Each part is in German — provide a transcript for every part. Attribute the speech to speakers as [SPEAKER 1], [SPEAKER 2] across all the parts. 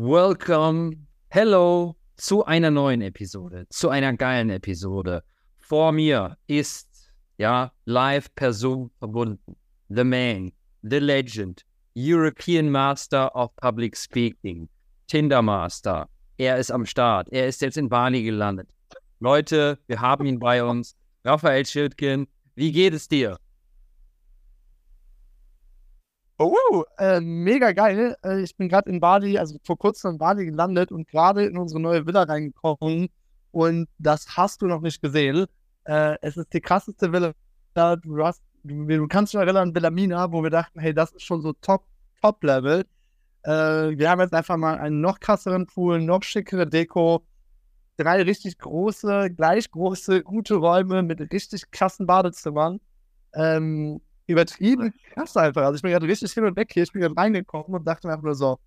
[SPEAKER 1] welcome, hello zu einer neuen Episode, zu einer geilen Episode. Vor mir ist, ja, live Person verbunden. The man, the legend, European Master of Public Speaking, Tinder Master. Er ist am Start. Er ist jetzt in Bali gelandet. Leute, wir haben ihn bei uns. Raphael Schildkin, wie geht es dir?
[SPEAKER 2] Oh, äh, mega geil. Äh, ich bin gerade in Bali, also vor kurzem in Bali gelandet und gerade in unsere neue Villa reingekommen. Und das hast du noch nicht gesehen. Äh, es ist die krasseste Villa. Du, hast, du, du kannst dich erinnern Villamina, wo wir dachten, hey, das ist schon so top, top Level. Äh, wir haben jetzt einfach mal einen noch krasseren Pool, noch schickere Deko. Drei richtig große, gleich große, gute Räume mit richtig krassen Badezimmern. Ähm, übertrieben krass einfach. Also ich bin gerade richtig hin und weg hier. Ich bin gerade reingekommen und dachte mir einfach nur so,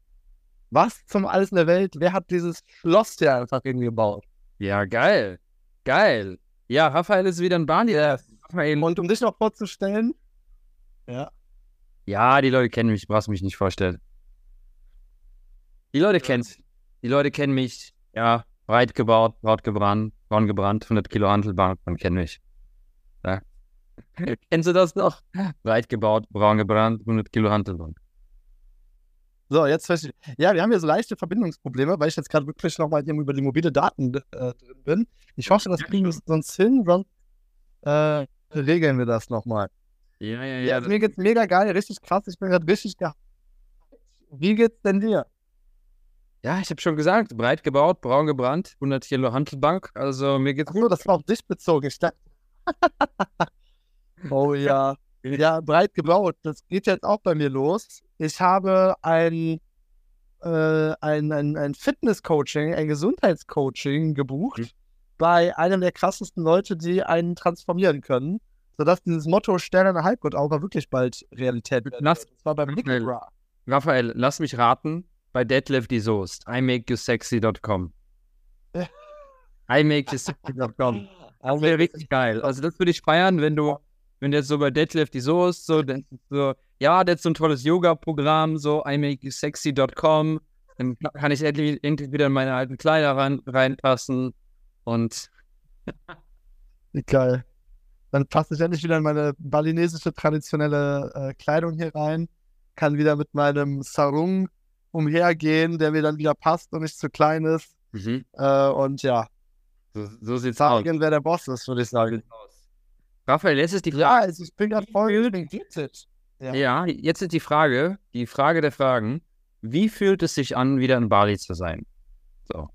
[SPEAKER 2] was zum alles in der Welt? Wer hat dieses Schloss hier einfach irgendwie gebaut?
[SPEAKER 1] Ja, geil. Geil. Ja, Raphael ist wieder ein Bahn. Ja.
[SPEAKER 2] Und um dich noch vorzustellen.
[SPEAKER 1] Ja. Ja, die Leute kennen mich, du brauchst mich nicht vorstellen. Die Leute ja. kennen Die Leute kennen mich. Ja, breit gebaut, braut gebrannt, braun gebrannt, 100 Kilo Handelbank, man kennt mich. Ja. Kennst du das noch? Breit gebaut, braun gebrannt, 100 Kilo Handelbank.
[SPEAKER 2] So, jetzt verstehe ich. Ja, wir haben hier so leichte Verbindungsprobleme, weil ich jetzt gerade wirklich nochmal über die mobile Daten äh, drin bin. Ich hoffe, das kriegen wir sonst hin, sonst äh, regeln wir das nochmal.
[SPEAKER 1] Ja, ja, ja.
[SPEAKER 2] ja mir geht's mega geil, richtig krass. Ich bin gerade richtig geil. Wie geht's denn dir?
[SPEAKER 1] Ja, ich habe schon gesagt, breit gebaut, braun gebrannt, 100 Kilo Handelbank. Also mir geht's Ach so,
[SPEAKER 2] gut. das war auf dich bezogen. Ich dachte. oh ja. Ja, breit gebaut. Das geht jetzt auch bei mir los. Ich habe ein, äh, ein, ein, ein Fitness-Coaching, ein Gesundheitscoaching gebucht mhm. bei einem der krassesten Leute, die einen transformieren können, sodass dieses Motto Sterne in der Halbgott auch wirklich bald Realität wird.
[SPEAKER 1] Das war beim Nick Raphael, lass mich raten, bei Deadlift die Soest. imakeyousexy.com. imakeyousexy.com. Das wäre richtig geil. Also das würde ich feiern, wenn du, wenn du jetzt so bei Deadlift die Soest so, so ja, das ist so ein tolles Yoga-Programm, so imakeyousexy.com. Dann kann ich endlich, endlich wieder in meine alten Kleider rein, reinpassen und
[SPEAKER 2] Geil. Dann passe ich endlich wieder in meine balinesische traditionelle äh, Kleidung hier rein. Kann wieder mit meinem Sarung umhergehen, der mir dann wieder passt und nicht zu klein ist. Mhm. Äh, und ja.
[SPEAKER 1] So, so sieht's
[SPEAKER 2] Zeigen, aus. wer der Boss ist, würde ich sagen.
[SPEAKER 1] Raphael, jetzt ist die Frage.
[SPEAKER 2] Ja, also ich bin gerade voll gifted.
[SPEAKER 1] Ja. ja, jetzt ist die Frage, die Frage der Fragen. Wie fühlt es sich an, wieder in Bali zu sein? So.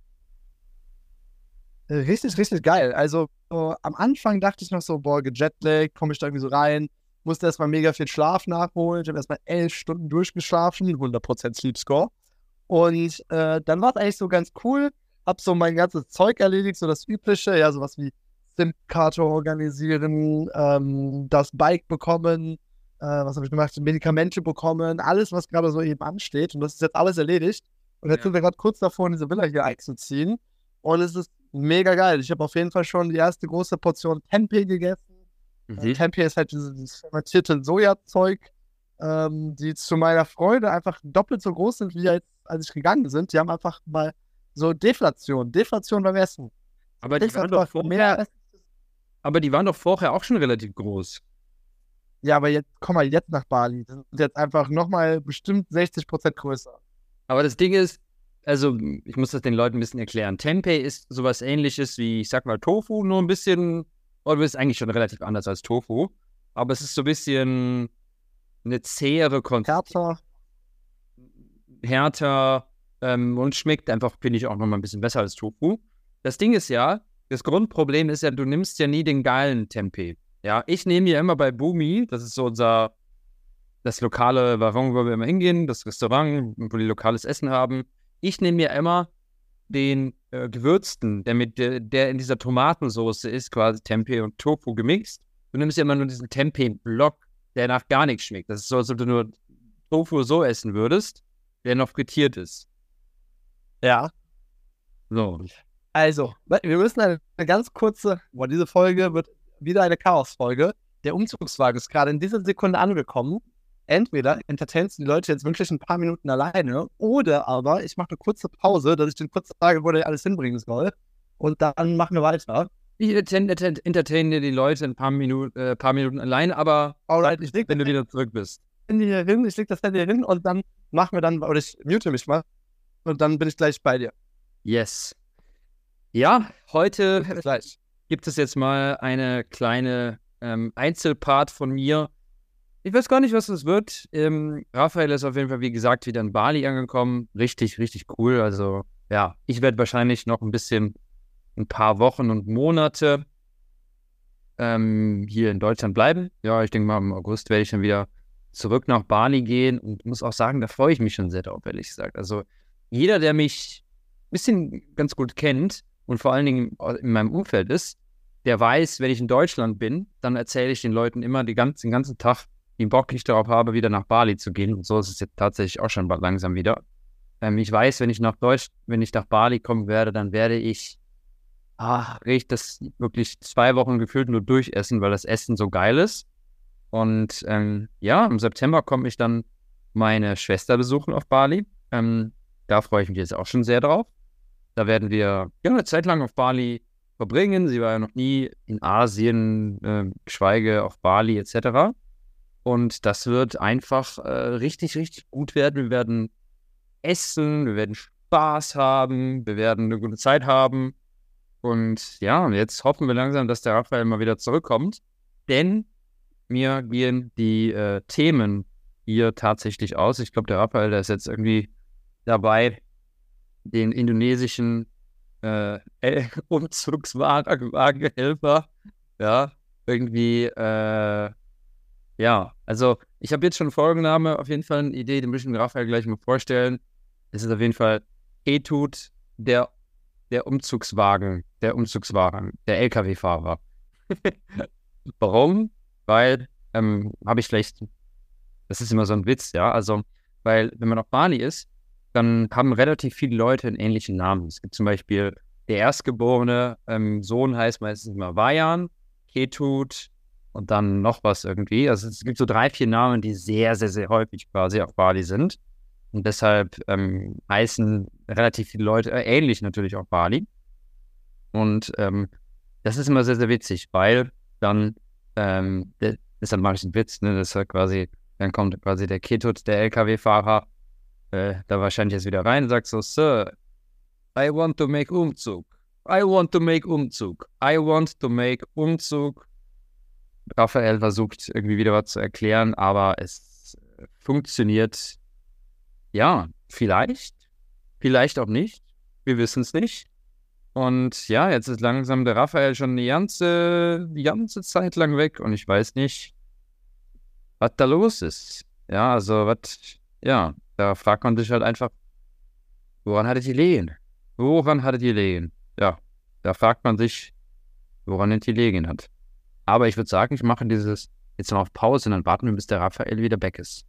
[SPEAKER 2] Richtig, richtig geil. Also so, am Anfang dachte ich noch so, boah, gejetlaggt, komme ich da irgendwie so rein musste erstmal mega viel Schlaf nachholen. Ich habe erstmal elf Stunden durchgeschlafen, 100% Sleep Score. Und äh, dann war es eigentlich so ganz cool. Hab so mein ganzes Zeug erledigt, so das Übliche, ja, sowas wie SIM-Karte organisieren, ähm, das Bike bekommen, äh, was habe ich gemacht, Medikamente bekommen, alles, was gerade so eben ansteht. Und das ist jetzt alles erledigt. Und jetzt ja. sind wir gerade kurz davor, in diese Villa hier einzuziehen. Und es ist mega geil. Ich habe auf jeden Fall schon die erste große Portion Tempeh gegessen. Mhm. Tempeh ist halt dieses fermentierte Sojazeug, ähm, die zu meiner Freude einfach doppelt so groß sind, wie als, als ich gegangen sind. Die haben einfach mal so Deflation, Deflation beim Essen.
[SPEAKER 1] Aber die, waren doch vorher, aber die waren doch vorher auch schon relativ groß.
[SPEAKER 2] Ja, aber jetzt, komm mal jetzt nach Bali. Die sind jetzt einfach nochmal bestimmt 60% größer.
[SPEAKER 1] Aber das Ding ist, also ich muss das den Leuten ein bisschen erklären. Tempeh ist sowas ähnliches wie, ich sag mal, Tofu, nur ein bisschen oder ist eigentlich schon relativ anders als Tofu. Aber es ist so ein bisschen eine zähere
[SPEAKER 2] Konsistenz. Härter.
[SPEAKER 1] Härter ähm, und schmeckt einfach, finde ich, auch nochmal ein bisschen besser als Tofu. Das Ding ist ja, das Grundproblem ist ja, du nimmst ja nie den geilen Tempeh. Ja, ich nehme ja immer bei Bumi, das ist so unser, das lokale Warum, wo wir immer hingehen, das Restaurant, wo die lokales Essen haben. Ich nehme ja immer den äh, gewürzten, der, mit, der, der in dieser Tomatensauce ist, quasi Tempeh und Tofu gemixt. Du nimmst ja immer nur diesen Tempeh-Block, der nach gar nichts schmeckt. Das ist so, als ob du nur Tofu so essen würdest, der noch frittiert ist.
[SPEAKER 2] Ja.
[SPEAKER 1] So.
[SPEAKER 2] Also, wir müssen eine, eine ganz kurze, boah, diese Folge wird wieder eine Chaos-Folge. Der Umzugswagen ist gerade in dieser Sekunde angekommen. entweder entertainst du die Leute jetzt wirklich ein paar Minuten alleine oder aber ich mache eine kurze Pause, dass ich den kurz sage, wo der alles hinbringen soll und dann machen wir weiter.
[SPEAKER 1] Ich entertaine die Leute ein paar Minuten, äh, paar Minuten allein, aber
[SPEAKER 2] Alright, ich leg
[SPEAKER 1] wenn du wieder zurück bist.
[SPEAKER 2] Handy hier hin, ich leg das Handy hier hin und dann machen wir dann, oder ich mute mich mal und dann bin ich gleich bei dir.
[SPEAKER 1] Yes. Ja, heute
[SPEAKER 2] Bis gleich.
[SPEAKER 1] gibt es jetzt mal eine kleine ähm, Einzelpart von mir. Ich weiß gar nicht, was das wird. Ähm, Raphael ist auf jeden Fall, wie gesagt, wieder in Bali angekommen. Richtig, richtig cool. Also, ja, ich werde wahrscheinlich noch ein bisschen, ein paar Wochen und Monate ähm, hier in Deutschland bleiben. Ja, ich denke mal, im August werde ich dann wieder zurück nach Bali gehen und muss auch sagen, da freue ich mich schon sehr drauf, ehrlich gesagt. Also, jeder, der mich ein bisschen ganz gut kennt und vor allen Dingen in meinem Umfeld ist, der weiß, wenn ich in Deutschland bin, dann erzähle ich den Leuten immer die ganzen, den ganzen Tag, wie Bock ich darauf habe, wieder nach Bali zu gehen. Und so ist es jetzt tatsächlich auch schon langsam wieder. Ähm, ich weiß, wenn ich nach Deutsch, wenn ich nach Bali kommen werde, dann werde ich, ah, ich das wirklich zwei Wochen gefühlt nur durchessen, weil das Essen so geil ist. Und ähm, ja, im September komme ich dann meine Schwester besuchen auf Bali. Ähm, da freue ich mich jetzt auch schon sehr drauf. Da werden wir ja, eine Zeit lang auf Bali verbringen. Sie war ja noch nie in Asien, äh, geschweige auf Bali etc. Und das wird einfach äh, richtig, richtig gut werden. Wir werden essen, wir werden Spaß haben, wir werden eine gute Zeit haben. Und ja, jetzt hoffen wir langsam, dass der Raphael mal wieder zurückkommt. Denn mir gehen die äh, Themen hier tatsächlich aus. Ich glaube, der Raphael, der ist jetzt irgendwie dabei, den indonesischen äh, Umzugswagenhelfer, ja, irgendwie, äh, ja, also ich habe jetzt schon Folgenname, auf jeden Fall eine Idee, den möchte ich Raphael gleich mal vorstellen. Es ist auf jeden Fall Etut, der, der Umzugswagen, der Umzugswagen, der LKW-Fahrer. Warum? Weil, ähm, habe ich vielleicht, das ist immer so ein Witz, ja, also, weil, wenn man auf Bali ist, dann haben relativ viele Leute einen ähnlichen Namen. Es gibt zum Beispiel der erstgeborene ähm, Sohn heißt meistens immer Vajan, Ketut und dann noch was irgendwie. Also es gibt so drei, vier Namen, die sehr, sehr, sehr häufig quasi auf Bali sind. Und deshalb ähm, heißen relativ viele Leute äh, ähnlich natürlich auf Bali. Und ähm, das ist immer sehr, sehr witzig, weil dann, ähm, deshalb mache ich einen Witz, ne? Das ist halt quasi, dann kommt quasi der Ketut, der LKW-Fahrer, äh, da wahrscheinlich jetzt wieder rein und sagt so, Sir, I want to make Umzug. I want to make Umzug. I want to make Umzug. Raphael versucht irgendwie wieder was zu erklären, aber es funktioniert, ja, vielleicht, vielleicht auch nicht. Wir wissen es nicht. Und ja, jetzt ist langsam der Raphael schon die ganze, die ganze Zeit lang weg und ich weiß nicht, was da los ist. Ja, also was, ja, da fragt man sich halt einfach, woran hattet ihr Lehen? Woran hattet ihr Lehen? Ja, da fragt man sich, woran es die Lehen hat. Aber ich würde sagen, ich mache dieses jetzt mal auf Pause und dann warten wir, bis der Raphael wieder weg ist.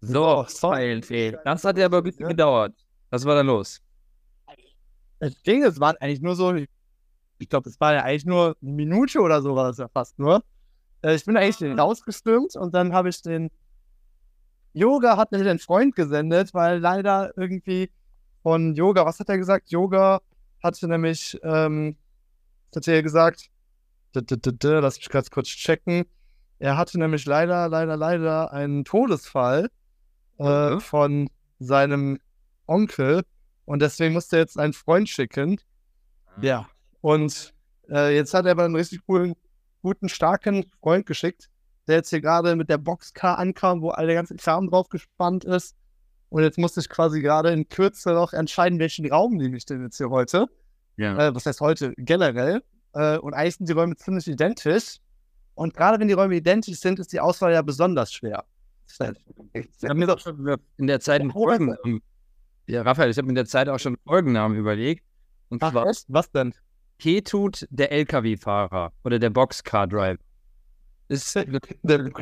[SPEAKER 1] So, sorry, das hat ja aber ein bisschen gedauert. Was war da los?
[SPEAKER 2] Das Ding, es waren eigentlich nur so, ich glaube, es war ja eigentlich nur eine Minute oder so, war das ja fast nur. Äh, Ich bin eigentlich rausgestürmt und dann habe ich den Yoga hat mir den Freund gesendet, weil leider irgendwie von Yoga, was hat er gesagt? Yoga hatte nämlich, ähm, hat er gesagt? Lass mich ganz kurz checken. Er hatte nämlich leider, leider, leider einen Todesfall äh,
[SPEAKER 1] Mhm.
[SPEAKER 2] von seinem Onkel und deswegen musste er jetzt einen Freund schicken. Ja. Und äh, jetzt hat er aber einen richtig coolen, guten, starken Freund geschickt, der jetzt hier gerade mit der Boxcar ankam, wo all der ganze Kram drauf gespannt ist. Und jetzt musste ich quasi gerade in Kürze noch entscheiden, welchen Raum nehme ich denn jetzt hier heute.
[SPEAKER 1] Ja.
[SPEAKER 2] Äh, was heißt heute? Generell. Äh, und eigentlich sind die Räume ziemlich identisch. Und gerade wenn die Räume identisch sind, ist die Auswahl ja besonders schwer.
[SPEAKER 1] Ich habe mir doch schon in der Zeit einen Folgennamen. Ja, Raphael, ich habe mir in der Zeit auch schon einen Folgennamen überlegt. Und
[SPEAKER 2] Ach,
[SPEAKER 1] zwar?
[SPEAKER 2] Was denn?
[SPEAKER 1] Ketut, der LKW-Fahrer oder der Boxcar-Driver. Ist,
[SPEAKER 2] Der,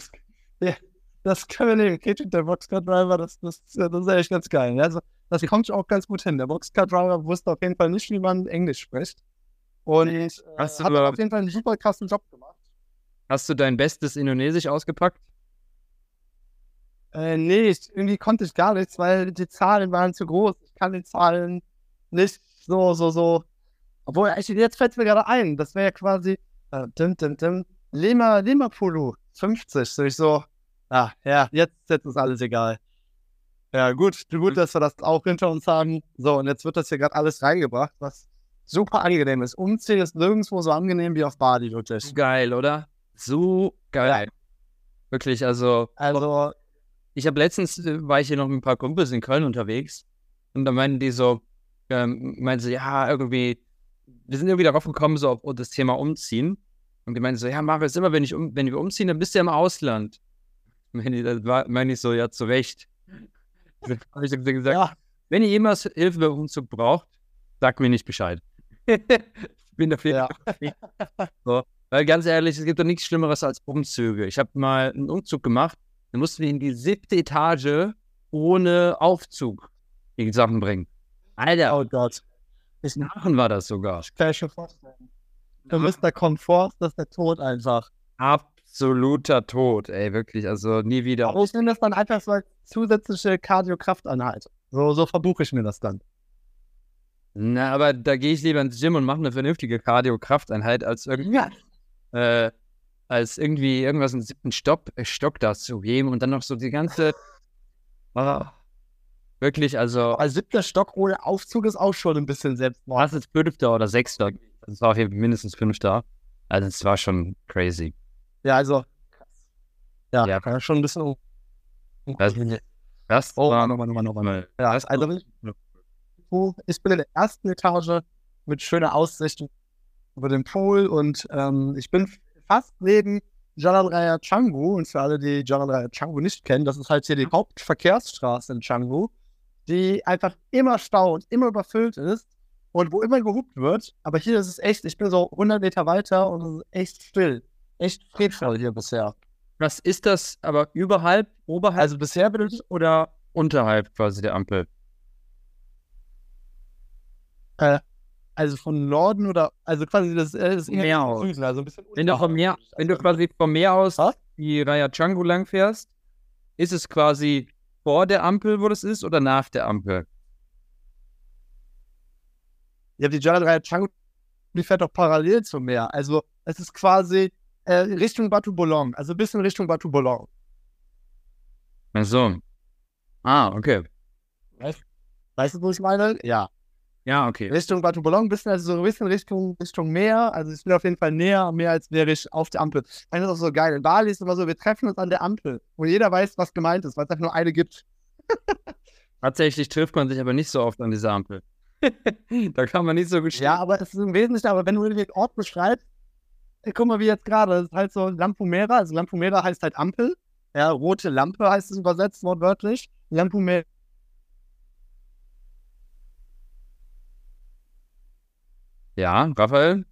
[SPEAKER 2] ja, das können wir nehmen. Kitchen, der Boxcar Driver, das, das, das ist echt ganz geil. Also, das kommt auch ganz gut hin. Der Boxcar Driver wusste auf jeden Fall nicht, wie man Englisch spricht. Und äh, hat
[SPEAKER 1] aber-
[SPEAKER 2] auf jeden Fall einen super krassen Job gemacht.
[SPEAKER 1] Hast du dein bestes Indonesisch ausgepackt?
[SPEAKER 2] Äh, nee, ich, irgendwie konnte ich gar nichts, weil die Zahlen waren zu groß. Ich kann die Zahlen nicht so, so, so. Obwohl, echt, jetzt fällt es mir gerade ein. Das wäre ja quasi äh, dim, dim, dim, Lima, Lima Pulu, 50. So ich so, ah, ja, jetzt, jetzt ist alles egal. Ja, gut, gut, dass wir das auch hinter uns haben. So, und jetzt wird das hier gerade alles reingebracht, was super angenehm ist. Umziehen ist nirgendwo so angenehm wie auf Bali, wirklich.
[SPEAKER 1] Geil, oder? So geil. Wirklich, also.
[SPEAKER 2] Also,
[SPEAKER 1] Ich habe letztens, äh, war ich hier noch mit ein paar Kumpels in Köln unterwegs und da meinten die so, ähm, meinten sie, ja, irgendwie, wir sind irgendwie darauf gekommen, so auf das Thema Umziehen. Und die meinten so, ja, Marius, immer wenn, ich um, wenn wir umziehen, dann bist du ja im Ausland. Meine ich, das war- meine ich so, ja, zu Recht. habe ich gesagt,
[SPEAKER 2] ja,
[SPEAKER 1] wenn ihr jemals Hilfe beim Umzug braucht, sagt mir nicht Bescheid. ich bin dafür.
[SPEAKER 2] ja.
[SPEAKER 1] So. Weil ganz ehrlich, es gibt doch nichts Schlimmeres als Umzüge. Ich habe mal einen Umzug gemacht, dann mussten wir in die siebte Etage ohne Aufzug die Sachen bringen. Alter,
[SPEAKER 2] Oh Gott. Ich
[SPEAKER 1] Aachen war das sogar.
[SPEAKER 2] kann mir schon vorstellen. Du bist der Komfort, das ist der Tod einfach.
[SPEAKER 1] Absoluter Tod, ey, wirklich. Also nie wieder.
[SPEAKER 2] Aber ich nehme das dann einfach so als zusätzliche Cardio-Krafteinheit. So, so verbuche ich mir das dann.
[SPEAKER 1] Na, aber da gehe ich lieber ins Gym und mache eine vernünftige Cardio-Krafteinheit, als irgendwie,
[SPEAKER 2] Ja.
[SPEAKER 1] äh, als irgendwie irgendwas im siebten Stock, äh, Stock da zu heben und dann noch so die ganze. Ah, wirklich, also.
[SPEAKER 2] Als siebter Stock ohne Aufzug ist auch schon ein bisschen Selbstmord.
[SPEAKER 1] Was ist fünfter oder sechster? Das war auf jeden Fall mindestens fünfter. Also es war schon crazy.
[SPEAKER 2] Ja, also. Ja,
[SPEAKER 1] Ja.
[SPEAKER 2] schon ein bisschen. un-
[SPEAKER 1] Das, das
[SPEAKER 2] Oh,
[SPEAKER 1] war
[SPEAKER 2] nochmal, nochmal, nochmal.
[SPEAKER 1] mal.
[SPEAKER 2] Ja, also ich, ich bin in der ersten Etage mit schöner Aussicht über den Pool und ähm, ich bin fast neben Jalan Raya Canggu. Und für alle, die Jalan Raya Canggu nicht kennen, das ist halt hier die Hauptverkehrsstraße in Canggu, die einfach immer Stau und immer überfüllt ist und wo immer gehupt wird. Aber hier ist es echt, ich bin so 100 Meter weiter und es ist echt still. Echt friedvoll hier bisher.
[SPEAKER 1] Was ist das aber überhalb, oberhalb
[SPEAKER 2] Also bisher bin ich
[SPEAKER 1] oder unterhalb quasi der Ampel?
[SPEAKER 2] Also von Norden oder, also quasi das, äh, das
[SPEAKER 1] Meer aus.
[SPEAKER 2] Süden, also ein bisschen
[SPEAKER 1] Wenn du vom Meer, wenn du quasi vom Meer aus
[SPEAKER 2] Was?
[SPEAKER 1] die Raya Canggu lang fährst, ist es quasi vor der Ampel, wo das ist, oder nach der Ampel?
[SPEAKER 2] Ja, die Jalan Raya Canggu, die fährt doch parallel zum Meer. Also es ist quasi äh, Richtung Batu Bolong, also ein bisschen Richtung Batu Bolong.
[SPEAKER 1] Ach so. Ah, okay.
[SPEAKER 2] Weißt du, wo ich meine? Ja.
[SPEAKER 1] Ja, okay.
[SPEAKER 2] Richtung Batu Bolong, ein bisschen, also so ein bisschen Richtung, Richtung Meer. Also ich bin auf jeden Fall näher am Meer, als wäre ich auf der Ampel. Das ist auch so geil. In Bali ist immer so, wir treffen uns an der Ampel, wo jeder weiß, was gemeint ist, weil es einfach nur eine gibt.
[SPEAKER 1] Tatsächlich trifft man sich aber nicht so oft an dieser Ampel. da kann man nicht so gut
[SPEAKER 2] Ja, aber es ist im Wesentlichen, aber wenn du den Ort beschreibst, äh, guck mal, wie jetzt gerade, das ist halt so Lampumera, also Lampumera heißt halt Ampel, ja, rote Lampe heißt es übersetzt, wortwörtlich. Lampumera.
[SPEAKER 1] Ja, Raphael?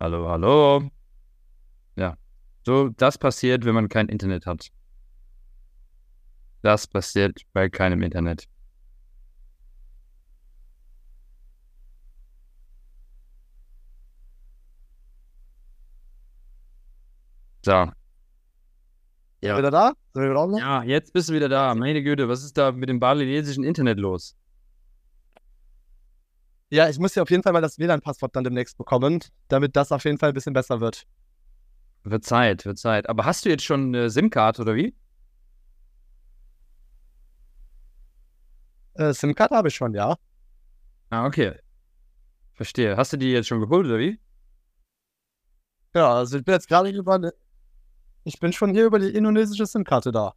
[SPEAKER 1] Hallo, hallo. Ja. So, das passiert, wenn man kein Internet hat. Das passiert bei keinem Internet. So. Ja.
[SPEAKER 2] Wieder da? Sind wir wieder online?
[SPEAKER 1] Ja, jetzt bist du wieder da. Meine Güte, was ist da mit dem balinesischen Internet los?
[SPEAKER 2] Ja, ich muss ja auf jeden Fall mal das WLAN-Passwort dann demnächst bekommen, damit das auf jeden Fall ein bisschen besser wird.
[SPEAKER 1] Wird Zeit, wird Zeit. Aber hast du jetzt schon eine SIM-Karte oder wie?
[SPEAKER 2] Äh, SIM-Card habe ich schon, ja.
[SPEAKER 1] Ah, okay. Verstehe. Hast du die jetzt schon geholt oder wie?
[SPEAKER 2] Ja, also ich bin jetzt gerade über. ne- Ich bin schon hier über die indonesische SIM-Karte da.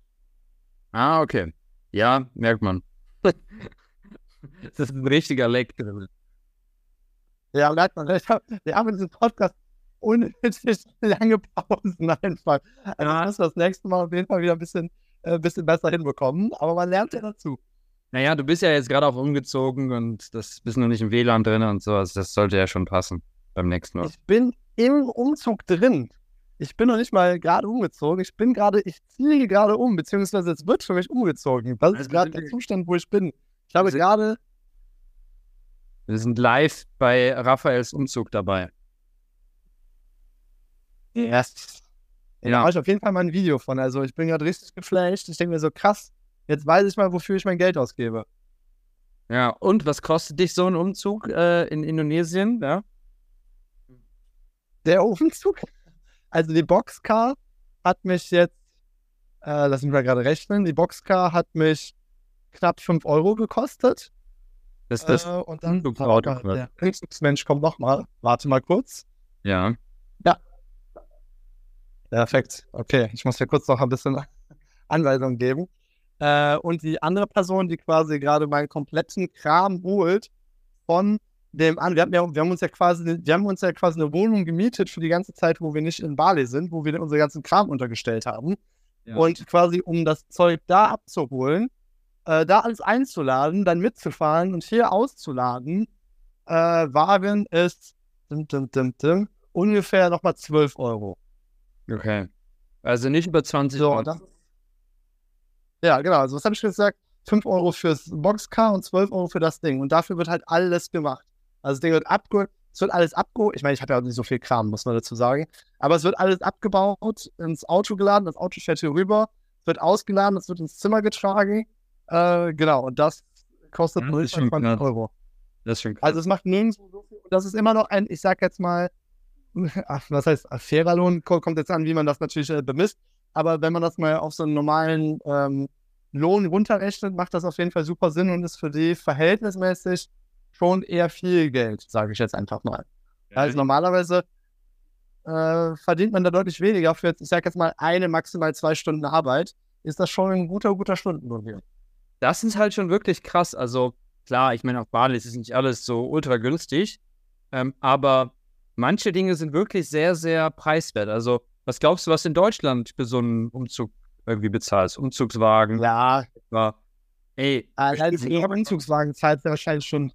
[SPEAKER 1] Ah, okay. Ja, merkt man. das ist ein richtiger Leck.
[SPEAKER 2] Ja, merkt man, ich hab, wir haben in diesem Podcast unnötig lange Pausen einfach. Also
[SPEAKER 1] Ja.
[SPEAKER 2] das das nächste Mal auf jeden Fall wieder ein bisschen, äh, bisschen besser hinbekommen. Aber man lernt ja dazu.
[SPEAKER 1] Naja, du bist ja jetzt gerade auch umgezogen und das bist noch nicht im WLAN drin und so. Also das sollte ja schon passen beim nächsten Mal.
[SPEAKER 2] Ich bin im Umzug drin. Ich bin noch nicht mal gerade umgezogen. Ich bin gerade, ich ziehe gerade um, beziehungsweise es wird für mich umgezogen. Das
[SPEAKER 1] Also
[SPEAKER 2] ist gerade der Zustand, wo ich bin. Ich habe gerade,
[SPEAKER 1] Wir sind live bei Raphaels Umzug dabei.
[SPEAKER 2] yes. Da
[SPEAKER 1] Ja.
[SPEAKER 2] mache ich auf jeden Fall mal ein Video von. Also ich bin gerade richtig geflasht. Ich denke mir so, krass, jetzt weiß ich mal, wofür ich mein Geld ausgebe.
[SPEAKER 1] Ja, und was kostet dich so ein Umzug äh, in Indonesien? Ja?
[SPEAKER 2] Der Umzug, also die Boxcar hat mich jetzt, äh, lass mich mal gerade rechnen, die Boxcar hat mich knapp 5 Euro gekostet.
[SPEAKER 1] Das, das,
[SPEAKER 2] äh, und dann,
[SPEAKER 1] quasi.
[SPEAKER 2] der Umzugsmensch kommt nochmal. Warte mal kurz.
[SPEAKER 1] ja.
[SPEAKER 2] Perfekt. Okay, ich muss hier kurz noch ein bisschen Anweisung geben. Äh, und die andere Person, die quasi gerade meinen kompletten Kram holt von dem an, wir haben, ja, wir haben uns ja quasi, wir haben uns ja quasi eine Wohnung gemietet für die ganze Zeit, wo wir nicht in Bali sind, wo wir unseren ganzen Kram untergestellt haben.
[SPEAKER 1] Ja.
[SPEAKER 2] Und quasi, um das Zeug da abzuholen, äh, da alles einzuladen, dann mitzufahren und hier auszuladen, äh, waren es dim, dim, dim, dim, ungefähr nochmal 12 Euro.
[SPEAKER 1] Okay. Also nicht über 20
[SPEAKER 2] So,
[SPEAKER 1] Euro.
[SPEAKER 2] das, ja, genau. Also, was habe ich gesagt? 5 Euro fürs Boxcar und 12 Euro für das Ding. Und dafür wird halt alles gemacht. Also, das Ding wird abgeholt. Es wird alles abgeholt. Ich meine, ich habe ja auch nicht so viel Kram, muss man dazu sagen. Aber es wird alles abgebaut, ins Auto geladen. Das Auto fährt hier rüber. Es wird ausgeladen. Es wird ins Zimmer getragen. Äh, genau. Und das kostet
[SPEAKER 1] Ja, das ist schon
[SPEAKER 2] 20
[SPEAKER 1] krass.
[SPEAKER 2] Euro.
[SPEAKER 1] Das ist.
[SPEAKER 2] Also, es macht nirgendwo so viel. Und das ist immer noch ein, ich sag jetzt mal, ach, was heißt, fairer Lohn Ko- kommt jetzt an, wie man das natürlich äh, bemisst. Aber wenn man das mal auf so einen normalen ähm, Lohn runterrechnet, macht das auf jeden Fall super Sinn und ist für die verhältnismäßig schon eher viel Geld, sage ich jetzt einfach mal. Also normalerweise äh, verdient man da deutlich weniger für, ich sag jetzt mal, eine, maximal zwei Stunden Arbeit. Ist das schon ein guter, guter Stundenlohn hier.
[SPEAKER 1] das ist halt schon wirklich krass. Also klar, ich meine, auf Bali ist es nicht alles so ultra günstig, ähm, aber manche Dinge sind wirklich sehr, sehr preiswert. Also was glaubst du, was in Deutschland für so einen Umzug irgendwie bezahlst? Umzugswagen,
[SPEAKER 2] Ja,
[SPEAKER 1] war, ey,
[SPEAKER 2] Allein für einen Umzugswagen zahlt er wahrscheinlich schon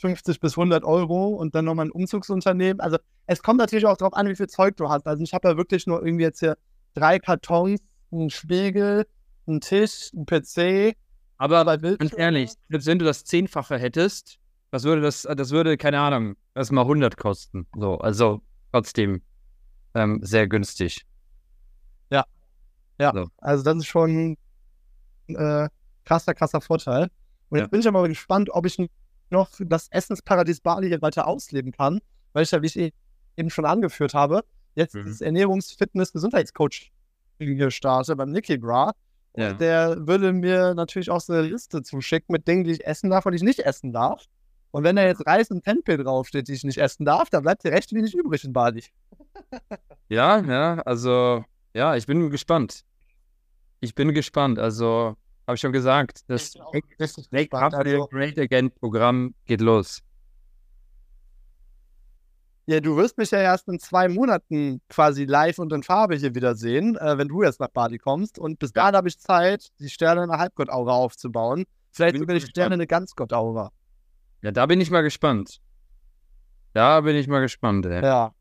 [SPEAKER 2] 50 bis 100 Euro und dann nochmal ein Umzugsunternehmen. Also es kommt natürlich auch darauf an, wie viel Zeug du hast. Also ich habe ja wirklich nur irgendwie jetzt hier drei Kartons, einen Spiegel, einen Tisch, einen PC,
[SPEAKER 1] aber ganz ehrlich, selbst wenn du das Zehnfache hättest, was würde das, das würde, keine Ahnung, erst mal 100 kosten. So, also trotzdem ähm, sehr günstig.
[SPEAKER 2] Also das ist schon ein äh, krasser, krasser Vorteil. Und jetzt
[SPEAKER 1] Ja.
[SPEAKER 2] bin ich aber mal gespannt, ob ich noch das Essensparadies Bali hier weiter ausleben kann, weil ich ja, wie ich eh- eben schon angeführt habe, jetzt
[SPEAKER 1] Mhm.
[SPEAKER 2] das Ernährungs-, Fitness-, Gesundheitscoach hier starte beim Nicky Bra.
[SPEAKER 1] Ja.
[SPEAKER 2] der würde mir natürlich auch so eine Liste zuschicken mit Dingen, die ich essen darf und die ich nicht essen darf. Und wenn da jetzt Reis und Tempeh draufsteht, die ich nicht essen darf, dann bleibt hier recht wenig übrig in Bali.
[SPEAKER 1] Ja, ja, also, ja, ich bin gespannt. Ich bin gespannt. Also, habe ich schon gesagt, das
[SPEAKER 2] richtig gespannt.
[SPEAKER 1] Up
[SPEAKER 2] Also-
[SPEAKER 1] Great Again Programm geht los.
[SPEAKER 2] Ja, du wirst mich ja erst in zwei Monaten quasi live und in Farbe hier wiedersehen, äh, wenn du jetzt nach Bali kommst. Und bis dahin habe ich Zeit, die Sterne in einer Halbgottaura aufzubauen. Vielleicht
[SPEAKER 1] Bin
[SPEAKER 2] sogar die. Sterne in eine Ganzgottaura.
[SPEAKER 1] Ja, da bin ich mal gespannt. Da bin ich mal gespannt, ey.
[SPEAKER 2] Ja.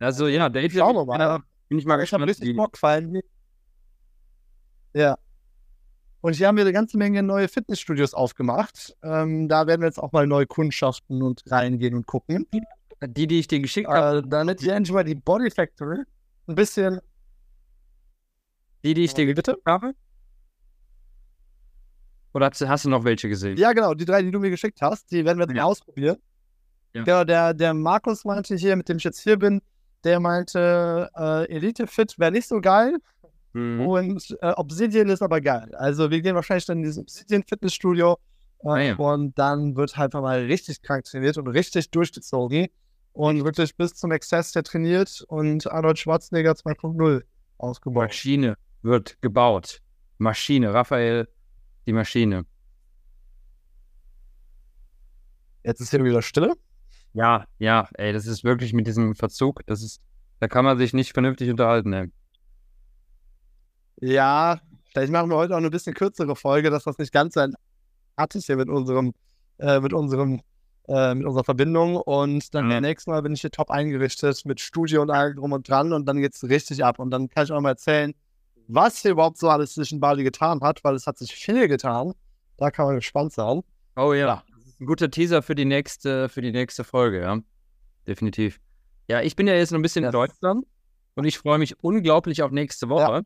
[SPEAKER 1] Also, ja, Dave,
[SPEAKER 2] Schauen wir mal.
[SPEAKER 1] ja, bin ich mal
[SPEAKER 2] ich habe
[SPEAKER 1] gespannt.
[SPEAKER 2] richtig
[SPEAKER 1] wie-
[SPEAKER 2] Bock, vor allem. Ja. Und hier haben wir eine ganze Menge neue Fitnessstudios aufgemacht. Ähm, da werden wir jetzt auch mal neue Kundschaften und reingehen und gucken.
[SPEAKER 1] Die, die ich dir geschickt habe,
[SPEAKER 2] Äh, damit hier endlich mal die Body Factory ein bisschen.
[SPEAKER 1] die, die ich dir
[SPEAKER 2] bitte?
[SPEAKER 1] geschickt habe? Oder hast du, hast du noch welche gesehen?
[SPEAKER 2] Ja, genau, die drei, die du mir geschickt hast, die werden wir jetzt
[SPEAKER 1] Ja.
[SPEAKER 2] mal ausprobieren.
[SPEAKER 1] Ja.
[SPEAKER 2] Genau, der, der Markus meinte hier, mit dem ich jetzt hier bin, der meinte, äh, Elite Fit wäre nicht so geil
[SPEAKER 1] Mhm.
[SPEAKER 2] und äh, Obsidian ist aber geil. Also wir gehen wahrscheinlich dann in dieses Obsidian Fitnessstudio äh,
[SPEAKER 1] Ah, ja.
[SPEAKER 2] und dann wird halt mal richtig krank trainiert und richtig durchgezogen und wirklich bis zum Exzess der trainiert und Arnold Schwarzenegger 2.0 ausgebaut.
[SPEAKER 1] Maschine wird gebaut. Maschine, Raphael, die Maschine.
[SPEAKER 2] Jetzt ist hier wieder Stille.
[SPEAKER 1] Ja, ja, ey, das ist wirklich mit diesem Verzug, das ist, da kann man sich nicht vernünftig unterhalten, ey.
[SPEAKER 2] Ja, vielleicht machen wir heute auch eine bisschen kürzere Folge, dass das nicht ganz so ein artig hier mit unserem, äh, mit unserem, äh, mit unserer Verbindung. Und dann
[SPEAKER 1] Ja.
[SPEAKER 2] beim nächsten Mal bin ich hier top eingerichtet mit Studio und allem drum und dran und dann geht's richtig ab. Und dann kann ich auch mal erzählen, was hier überhaupt so alles zwischen Bali getan hat, weil es hat sich viel getan. Da kann man gespannt sein.
[SPEAKER 1] Oh ja.
[SPEAKER 2] Ja.
[SPEAKER 1] Das ist ein guter Teaser für die nächste, für die nächste Folge, ja. Definitiv. Ja, ich bin ja jetzt noch ein bisschen
[SPEAKER 2] Ja.
[SPEAKER 1] in Deutschland und ich freue mich unglaublich auf nächste Woche,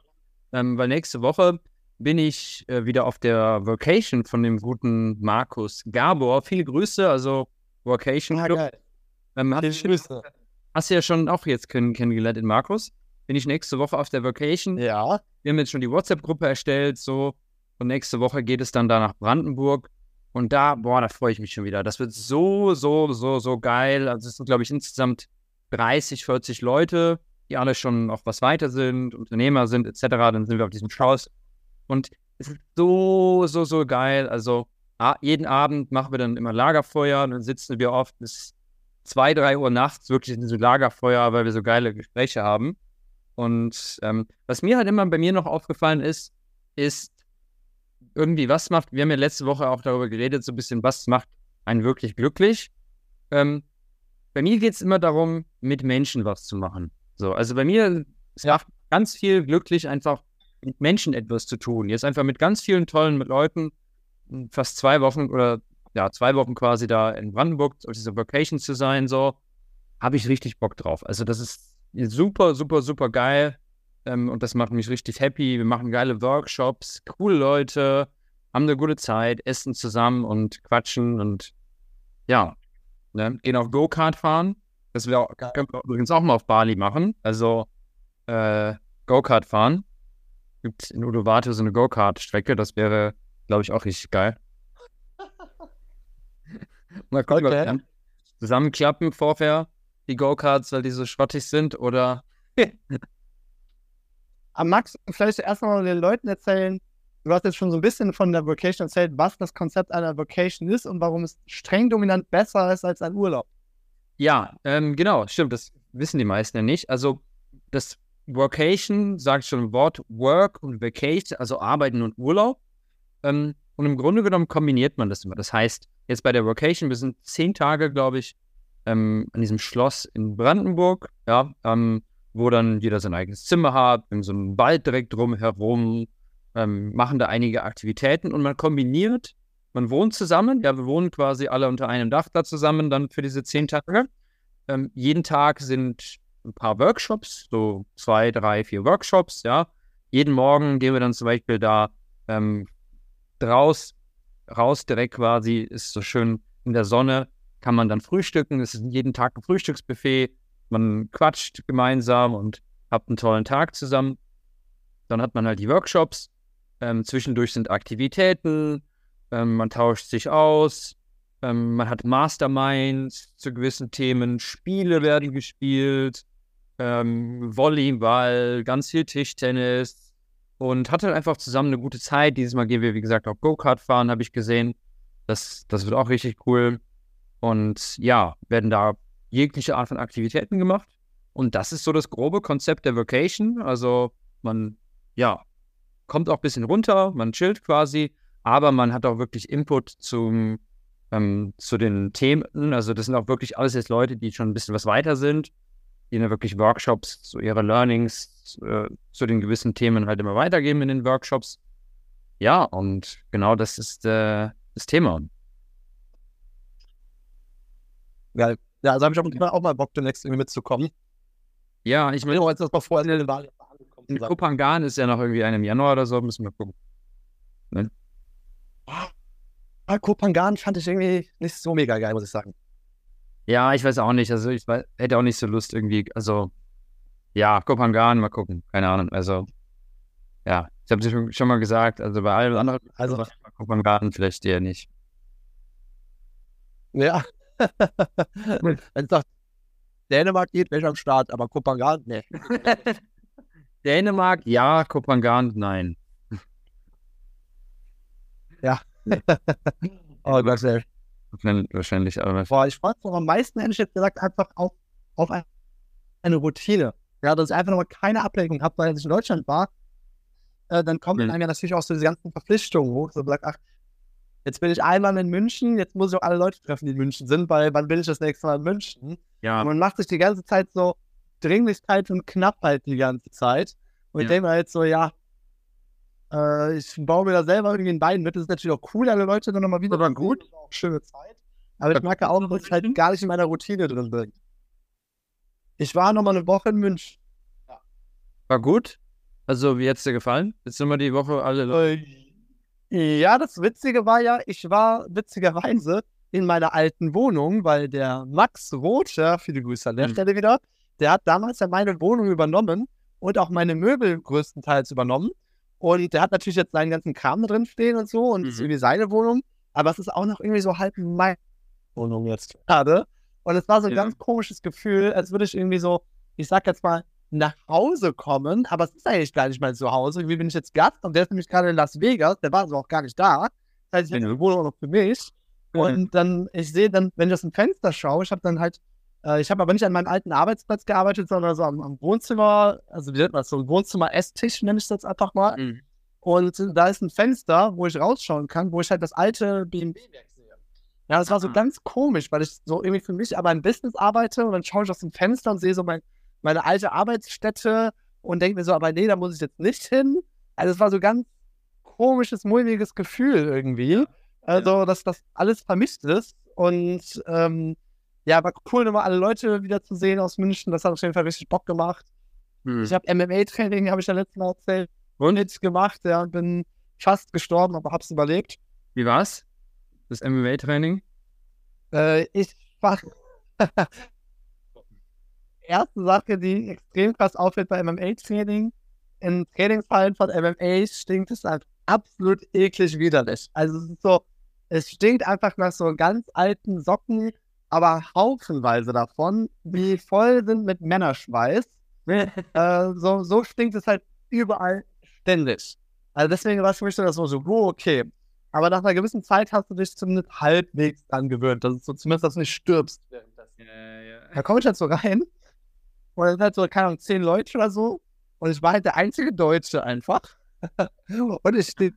[SPEAKER 1] ähm, weil nächste Woche bin ich äh, wieder auf der Vocation von dem guten Markus Gabor. Viele Grüße, also Vocation
[SPEAKER 2] Ja,
[SPEAKER 1] Club.
[SPEAKER 2] geil.
[SPEAKER 1] Ähm,
[SPEAKER 2] Viele
[SPEAKER 1] hast,
[SPEAKER 2] Grüße.
[SPEAKER 1] hast du ja schon auch jetzt kenn kennengelernt in Markus. Bin ich nächste Woche auf der Vocation.
[SPEAKER 2] Ja.
[SPEAKER 1] Wir haben jetzt schon die WhatsApp-Gruppe erstellt, so. Und nächste Woche geht es dann da nach Brandenburg. Und da, boah, da freue ich mich schon wieder. Das wird so, so, so, so geil. Also es sind, glaube ich, insgesamt 30, 40 Leute, die alle schon auch was weiter sind, Unternehmer sind, etc. Dann sind wir auf diesem Strauß. Und es ist so, so, so geil. Also jeden Abend machen wir dann immer Lagerfeuer und dann sitzen wir oft bis zwei, drei Uhr nachts wirklich in diesem Lagerfeuer, weil wir so geile Gespräche haben. Und ähm, was mir halt immer bei mir noch aufgefallen ist, ist irgendwie, was macht, wir haben ja letzte Woche auch darüber geredet, so ein bisschen, was macht einen wirklich glücklich. Ähm, bei mir geht es immer darum, mit Menschen was zu machen. So, also bei mir, es macht ganz viel glücklich, einfach mit Menschen etwas zu tun. Jetzt einfach mit ganz vielen tollen Leuten, fast zwei Wochen oder ja, zwei Wochen quasi da in Brandenburg auf dieser Vacation zu sein, so, habe ich richtig Bock drauf. Also das ist super, super, super geil. Ähm, und das macht mich richtig happy. Wir machen geile Workshops, coole Leute, haben eine gute Zeit, essen zusammen und quatschen und ja, ne, gehen auf Go-Kart fahren. Das wir können wir übrigens auch mal auf Bali machen. Also äh, Go-Kart fahren. Gibt in Uluwatu so eine Go-Kart-Strecke. Das wäre, glaube ich, auch richtig geil. mal gucken,
[SPEAKER 2] Okay.
[SPEAKER 1] dann zusammenklappen vorher, die Go-Karts, weil die so schrottig sind oder
[SPEAKER 2] Aber Max, vielleicht erst mal den Leuten erzählen, du hast jetzt schon so ein bisschen von der Vocation erzählt, was das Konzept einer Vocation ist und warum es streng dominant besser ist als ein Urlaub.
[SPEAKER 1] Ja, ähm, genau, stimmt, das wissen die meisten ja nicht. Also das Workation sagt schon im Wort Work und Vacation, also Arbeiten und Urlaub. Ähm, und im Grunde genommen kombiniert man das immer. Das heißt, jetzt bei der Workation, wir sind zehn Tage, glaube ich, ähm, an diesem Schloss in Brandenburg, ja, ähm, wo dann jeder sein eigenes Zimmer hat, in so einem Wald direkt drumherum, ähm, machen da einige Aktivitäten und man kombiniert man wohnt zusammen, ja, wir wohnen quasi alle unter einem Dach da zusammen dann für diese zehn Tage. Ähm, jeden Tag sind ein paar Workshops, so zwei, drei, vier Workshops, ja. Jeden Morgen gehen wir dann zum Beispiel da ähm, draus, raus direkt quasi, ist so schön in der Sonne, kann man dann frühstücken. Es ist jeden Tag ein Frühstücksbuffet. Man quatscht gemeinsam und hat einen tollen Tag zusammen. Dann hat man halt die Workshops. Ähm, zwischendurch sind Aktivitäten, ähm, man tauscht sich aus, ähm, man hat Masterminds zu gewissen Themen, Spiele werden gespielt, ähm, Volleyball, ganz viel Tischtennis und hat halt einfach zusammen eine gute Zeit. Dieses Mal gehen wir, wie gesagt, auch Go-Kart fahren, habe ich gesehen. Das, das wird auch richtig cool. Und ja, werden da jegliche Art von Aktivitäten gemacht. Und das ist so das grobe Konzept der Vacation. Also man, ja, kommt auch ein bisschen runter, man chillt quasi, aber man hat auch wirklich Input zum, ähm, zu den Themen. Also das sind auch wirklich alles jetzt Leute, die schon ein bisschen was weiter sind, die dann wirklich Workshops, so ihre Learnings äh, zu den gewissen Themen halt immer weitergeben in den Workshops. Ja, und genau das ist äh, das Thema.
[SPEAKER 2] Geil. Ja, also habe ich auch, mal- auch mal Bock, demnächst irgendwie mitzukommen.
[SPEAKER 1] Ja, ich meine,
[SPEAKER 2] auch jetzt erstmal vorher in den Wahl
[SPEAKER 1] in. Kopangan ist ja noch irgendwie ein im Januar oder so, müssen wir gucken.
[SPEAKER 2] Ah, Kopangan fand ich irgendwie nicht so mega geil, muss ich sagen.
[SPEAKER 1] Ja, ich weiß auch nicht. Also ich weiß, hätte auch nicht so Lust irgendwie. Also ja, Kopangan, mal gucken. Keine Ahnung. Also ja, ich habe es schon, mal gesagt. Also bei allen anderen
[SPEAKER 2] Also,
[SPEAKER 1] Kopangan vielleicht eher nicht.
[SPEAKER 2] ja. Wenn es nach Dänemark geht, wäre ich am Start, aber Kopangan, nee.
[SPEAKER 1] Dänemark, ja, Kopangan, nein.
[SPEAKER 2] Oh Gott, ey.
[SPEAKER 1] Wahrscheinlich- Wahrscheinlich, aber
[SPEAKER 2] Boah, ich freue mich am meisten, ehrlich gesagt, einfach auf, auf ein- eine Routine. Ja, dass ich einfach nochmal keine Ablenkung habe, weil als ich in Deutschland war, äh, dann kommen
[SPEAKER 1] Mhm.
[SPEAKER 2] einem ja natürlich auch so diese ganzen Verpflichtungen hoch. So sagt, ach, jetzt bin ich einmal in München, jetzt muss ich auch alle Leute treffen, die in München sind, weil wann bin ich das nächste Mal in München?
[SPEAKER 1] ja,
[SPEAKER 2] Und man macht sich die ganze Zeit so Dringlichkeit und Knappheit die ganze Zeit. Und ich
[SPEAKER 1] Ja.
[SPEAKER 2] denke mir halt so, ja, äh, ich baue mir da selber irgendwie ein Bein mit. Das ist natürlich auch cool, alle Leute dann nochmal wieder.
[SPEAKER 1] Aber
[SPEAKER 2] zu sehen.
[SPEAKER 1] gut.
[SPEAKER 2] Schöne Zeit. Aber ich merke auch, dass ich halt gar nicht in meiner Routine drin bin. Ich war nochmal eine Woche in München.
[SPEAKER 1] War gut? Also, wie hat's dir gefallen? Jetzt sind wir die Woche alle Leute.
[SPEAKER 2] Äh, Ja, das Witzige war ja, ich war witzigerweise in meiner alten Wohnung, weil der Max Roth, viele Grüße an der
[SPEAKER 1] Mhm.
[SPEAKER 2] Stelle wieder, der hat damals ja meine Wohnung übernommen und auch meine Möbel größtenteils übernommen. Und der hat natürlich jetzt seinen ganzen Kram drin stehen und so und es ist
[SPEAKER 1] Mhm.
[SPEAKER 2] irgendwie seine Wohnung, aber es ist auch noch irgendwie so halb meine Wohnung jetzt gerade. Und es war so ein
[SPEAKER 1] Ja.
[SPEAKER 2] ganz komisches Gefühl, als würde ich irgendwie so, ich sag jetzt mal, nach Hause kommen, aber es ist eigentlich gar nicht mein Zuhause. Irgendwie bin ich jetzt Gast und der ist nämlich gerade in Las Vegas, der war also auch gar nicht da. Das heißt, ich habe
[SPEAKER 1] Ja.
[SPEAKER 2] die Wohnung auch noch für mich. Und dann, ich sehe dann, wenn ich aus dem Fenster schaue, ich habe dann halt, äh, ich habe aber nicht an meinem alten Arbeitsplatz gearbeitet, sondern so am, am Wohnzimmer, also wie nennt man das, so ein Wohnzimmer-Esstisch, nenne ich das einfach mal.
[SPEAKER 1] Mhm.
[SPEAKER 2] Und da ist ein Fenster, wo ich rausschauen kann, wo ich halt das alte BMW-Werk sehe. Ja, das war so
[SPEAKER 1] Ah.
[SPEAKER 2] ganz komisch, weil ich so irgendwie für mich aber im Business arbeite und dann schaue ich aus dem Fenster und sehe so mein, meine alte Arbeitsstätte und denke mir so, aber nee, da muss ich jetzt nicht hin. Also es war so ganz komisches, mulmiges Gefühl irgendwie. Also, dass das alles vermischt ist. Und ähm, ja, war cool, nochmal alle Leute wieder zu sehen aus München. Das hat auf jeden Fall richtig Bock gemacht.
[SPEAKER 1] Mhm.
[SPEAKER 2] Ich habe MMA-Training, habe ich ja letztes Mal erzählt,
[SPEAKER 1] Und?
[SPEAKER 2] mit gemacht. Ja, bin fast gestorben, aber hab's überlebt.
[SPEAKER 1] Wie war's? Das MMA-Training?
[SPEAKER 2] Äh, ich war. Erste Sache, die extrem krass auffällt bei MMA-Training. In Trainingshallen von MMA stinkt es halt absolut eklig widerlich. Also es ist so, es stinkt einfach nach so ganz alten Socken, aber haufenweise davon, die voll sind mit Männerschweiß. äh, so, so stinkt es halt überall ständig. Also deswegen war es für mich so, dass so, so, oh, okay. Aber nach einer gewissen Zeit hast du dich zumindest halbwegs dran gewöhnt. Das ist so zumindest, dass du nicht stirbst.
[SPEAKER 1] Ja, ja.
[SPEAKER 2] Da komme ich halt so rein und dann sind halt so, keine Ahnung, zehn Leute oder so. Und ich war halt der einzige Deutsche einfach. und ich stehe,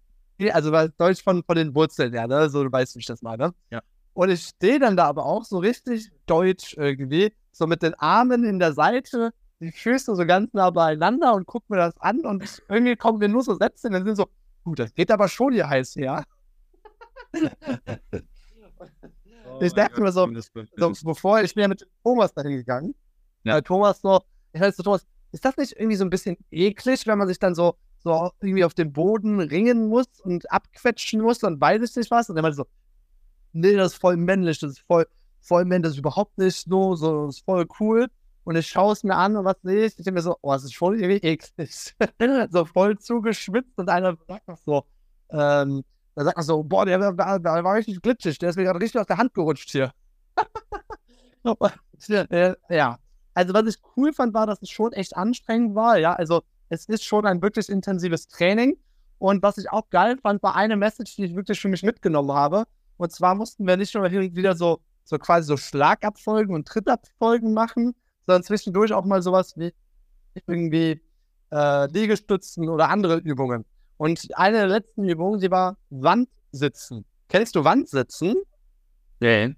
[SPEAKER 2] also weil Deutsch von, von den Wurzeln, ja, ne? So, du weißt, wie ich das meine.
[SPEAKER 1] Ja.
[SPEAKER 2] Und ich stehe dann da aber auch so richtig deutsch irgendwie, so mit den Armen in der Seite, die Füße so ganz nah beieinander und guck mir das an und irgendwie kommen mir nur so Sätze und dann sind so, gut, das geht aber schon hier heiß her.
[SPEAKER 1] Oh
[SPEAKER 2] Ich dachte mir so, so, bevor ich bin ja mit Thomas dahin gegangen.
[SPEAKER 1] Ja.
[SPEAKER 2] Weil Thomas so, ich heißt so, Thomas, ist das nicht irgendwie so ein bisschen eklig, wenn man sich dann so, so irgendwie auf dem Boden ringen muss und abquetschen muss und weiß ich nicht was? Und er meinte so, nee, das ist voll männlich, das ist voll, voll männlich, das ist überhaupt nicht so, so, das ist voll cool. Und ich schaue es mir an und was sehe ich? Ich denke mir so, oh, das ist voll irgendwie eklig. so voll zugeschwitzt und einer sagt noch so, ähm, da sagt man so, boah, der, der, der war richtig glitschig, der ist mir gerade richtig aus der Hand gerutscht hier. Äh, ja, also was ich cool fand, war, dass es schon echt anstrengend war. Ja, also es ist schon ein wirklich intensives Training. Und was ich auch geil fand, war eine Message, die ich wirklich für mich mitgenommen habe. Und zwar mussten wir nicht nur wieder so, so quasi so Schlagabfolgen und Trittabfolgen machen, sondern zwischendurch auch mal sowas wie irgendwie äh, Liegestützen oder andere Übungen. Und eine der letzten Übungen, die war Wandsitzen. Kennst du Wandsitzen?
[SPEAKER 1] Nee.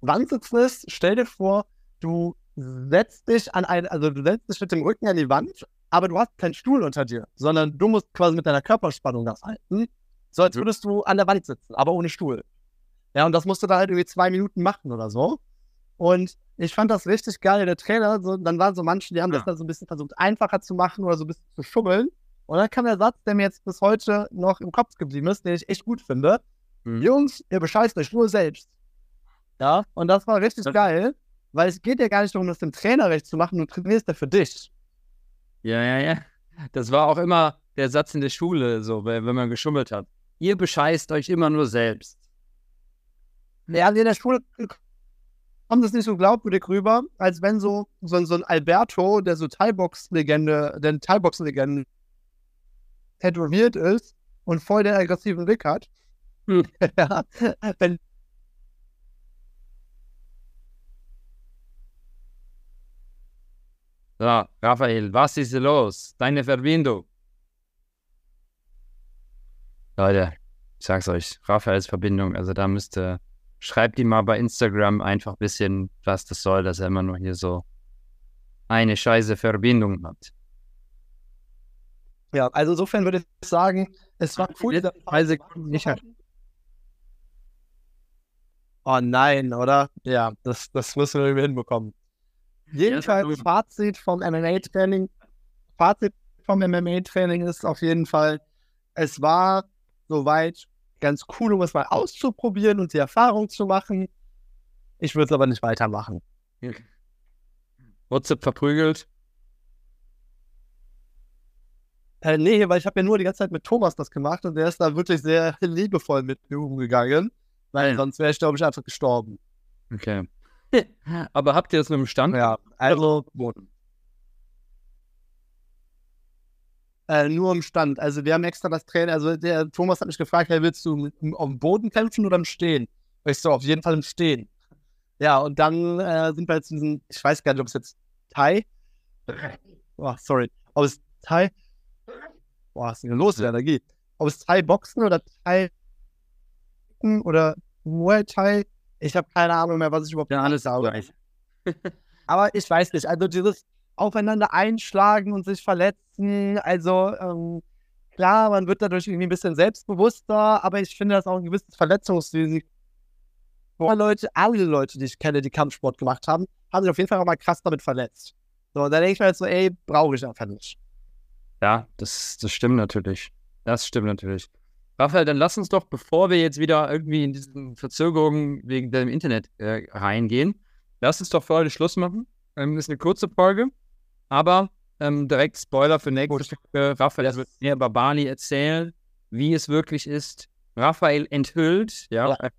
[SPEAKER 2] Wandsitzen ist, stell dir vor, du setzt dich an ein, also du setzt dich mit dem Rücken an die Wand, aber du hast keinen Stuhl unter dir, sondern du musst quasi mit deiner Körperspannung das halten, so als würdest du an der Wand sitzen, aber ohne Stuhl. Ja, und das musst du da halt irgendwie zwei Minuten machen oder so. Und ich fand das richtig geil. Der Trainer, so, dann waren so manche, die haben das
[SPEAKER 1] Ja.
[SPEAKER 2] dann so ein bisschen versucht, einfacher zu machen oder so ein bisschen zu schummeln. Und dann kam der Satz, der mir jetzt bis heute noch im Kopf geblieben ist, den ich echt gut finde.
[SPEAKER 1] Mhm.
[SPEAKER 2] Jungs, ihr bescheißt euch nur selbst. Ja, und das war richtig
[SPEAKER 1] Das-
[SPEAKER 2] geil, weil es geht ja gar nicht darum, das dem Trainer recht zu machen, du trainierst ja für dich.
[SPEAKER 1] Ja, ja, ja. Das war auch immer der Satz in der Schule, so, wenn man geschummelt hat. Ihr bescheißt euch immer nur selbst.
[SPEAKER 2] Ja, in der Schule kommt es nicht so glaubwürdig rüber, als wenn so, so, ein- so ein Alberto, der so Thai-Box-Legende, der Thai-Box-Legende tätowiert ist und voll den aggressiven Blick hat.
[SPEAKER 1] Hm.
[SPEAKER 2] ja, wenn
[SPEAKER 1] So, Raphael, was ist los? Deine Verbindung. Leute, ich sag's euch, Raphaels Verbindung, also da müsste, schreibt ihm mal bei Instagram einfach ein bisschen, was das soll, dass er immer nur hier so eine scheiße Verbindung hat.
[SPEAKER 2] Ja, also insofern würde ich sagen, es war cool.
[SPEAKER 1] Drei Sekunden nicht hat.
[SPEAKER 2] Oh nein, oder? Ja, das, das müssen wir irgendwie hinbekommen. Jedenfalls Fazit vom MMA-Training. Fazit vom MMA-Training ist auf jeden Fall, es war soweit ganz cool, um es mal auszuprobieren und die Erfahrung zu machen. Ich würde es aber nicht weitermachen.
[SPEAKER 1] WhatsApp verprügelt.
[SPEAKER 2] Äh, nee, weil ich habe ja nur die ganze Zeit mit Thomas das gemacht und der ist da wirklich sehr liebevoll mit mir umgegangen. Weil sonst wäre ich, glaube ich, einfach gestorben.
[SPEAKER 1] Okay. Aber habt ihr das mit dem Stand?
[SPEAKER 2] Ja, also äh, nur im Stand. Also wir haben extra das Training, also der Thomas hat mich gefragt, hey, willst du auf dem Boden kämpfen oder im Stehen? Ich so, auf jeden Fall im Stehen. Ja, und dann äh, sind wir jetzt in diesem, ich weiß gar nicht, ob es jetzt Thai, oh, sorry, ob es Thai, boah, was ist denn los mit Energie? Ob es Thai Boxen oder Thai oder Muay Thai, ich habe keine Ahnung mehr, was ich überhaupt
[SPEAKER 1] Ja, alles gleich.
[SPEAKER 2] Aber ich weiß nicht, also dieses aufeinander einschlagen und sich verletzen, also ähm, klar, man wird dadurch irgendwie ein bisschen selbstbewusster, aber ich finde das auch ein gewisses Verletzungsrisiko. Leute, alle Leute, die ich kenne, die Kampfsport gemacht haben, haben sich auf jeden Fall auch mal krass damit verletzt. So, da denke ich mir halt so, ey, brauche ich einfach nicht.
[SPEAKER 1] Ja, das, das stimmt natürlich. Das stimmt natürlich. Raphael, dann lass uns doch, bevor wir jetzt wieder irgendwie in diesen Verzögerungen wegen dem Internet äh, reingehen, lass uns doch für heute Schluss machen. Ähm, ist eine kurze Folge, aber ähm, direkt Spoiler für nächste Folge. Raphael wird mehr über Bali erzählen, wie es wirklich ist. Raphael enthüllt, ja,
[SPEAKER 2] Ja.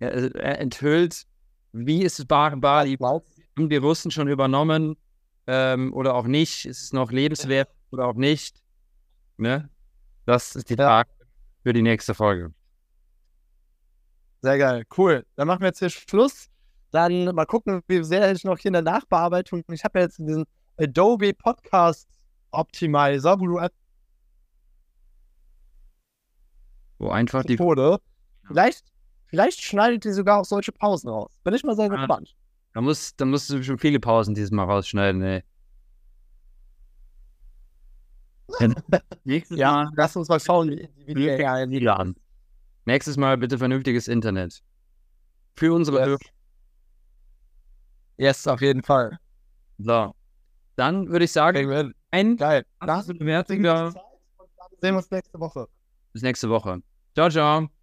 [SPEAKER 1] Er, er enthüllt, wie ist es Ba- Bali, haben die Russen schon übernommen ähm, oder auch nicht? Ist es noch lebenswert oder auch nicht? Ne? Das ist die
[SPEAKER 2] Ja.
[SPEAKER 1] Frage für die nächste Folge.
[SPEAKER 2] Sehr geil, cool. Dann machen wir jetzt hier Schluss. Dann mal gucken, wie sehr ich noch hier in der Nachbearbeitung. Ich habe ja jetzt diesen Adobe Podcast Optimizer, wo du einfach
[SPEAKER 1] Wo einfach die.
[SPEAKER 2] Methode. Vielleicht, vielleicht schneidet ihr sogar auch solche Pausen raus. Bin ich mal sehr
[SPEAKER 1] Ah.
[SPEAKER 2] gespannt.
[SPEAKER 1] Da, muss, da musst du schon viele Pausen dieses Mal rausschneiden, ey. Nächstes
[SPEAKER 2] Ja,
[SPEAKER 1] Mal
[SPEAKER 2] lass uns mal schauen, wie, wie die. AI
[SPEAKER 1] wieder. Nächstes Mal bitte vernünftiges Internet. Für unsere
[SPEAKER 2] Yes. Yes, auf jeden Fall.
[SPEAKER 1] So. Dann würde ich sagen, ein
[SPEAKER 2] Geil.
[SPEAKER 1] Bewertung da.
[SPEAKER 2] Dann sehen wir uns nächste Woche.
[SPEAKER 1] Bis nächste Woche. Ciao, ciao.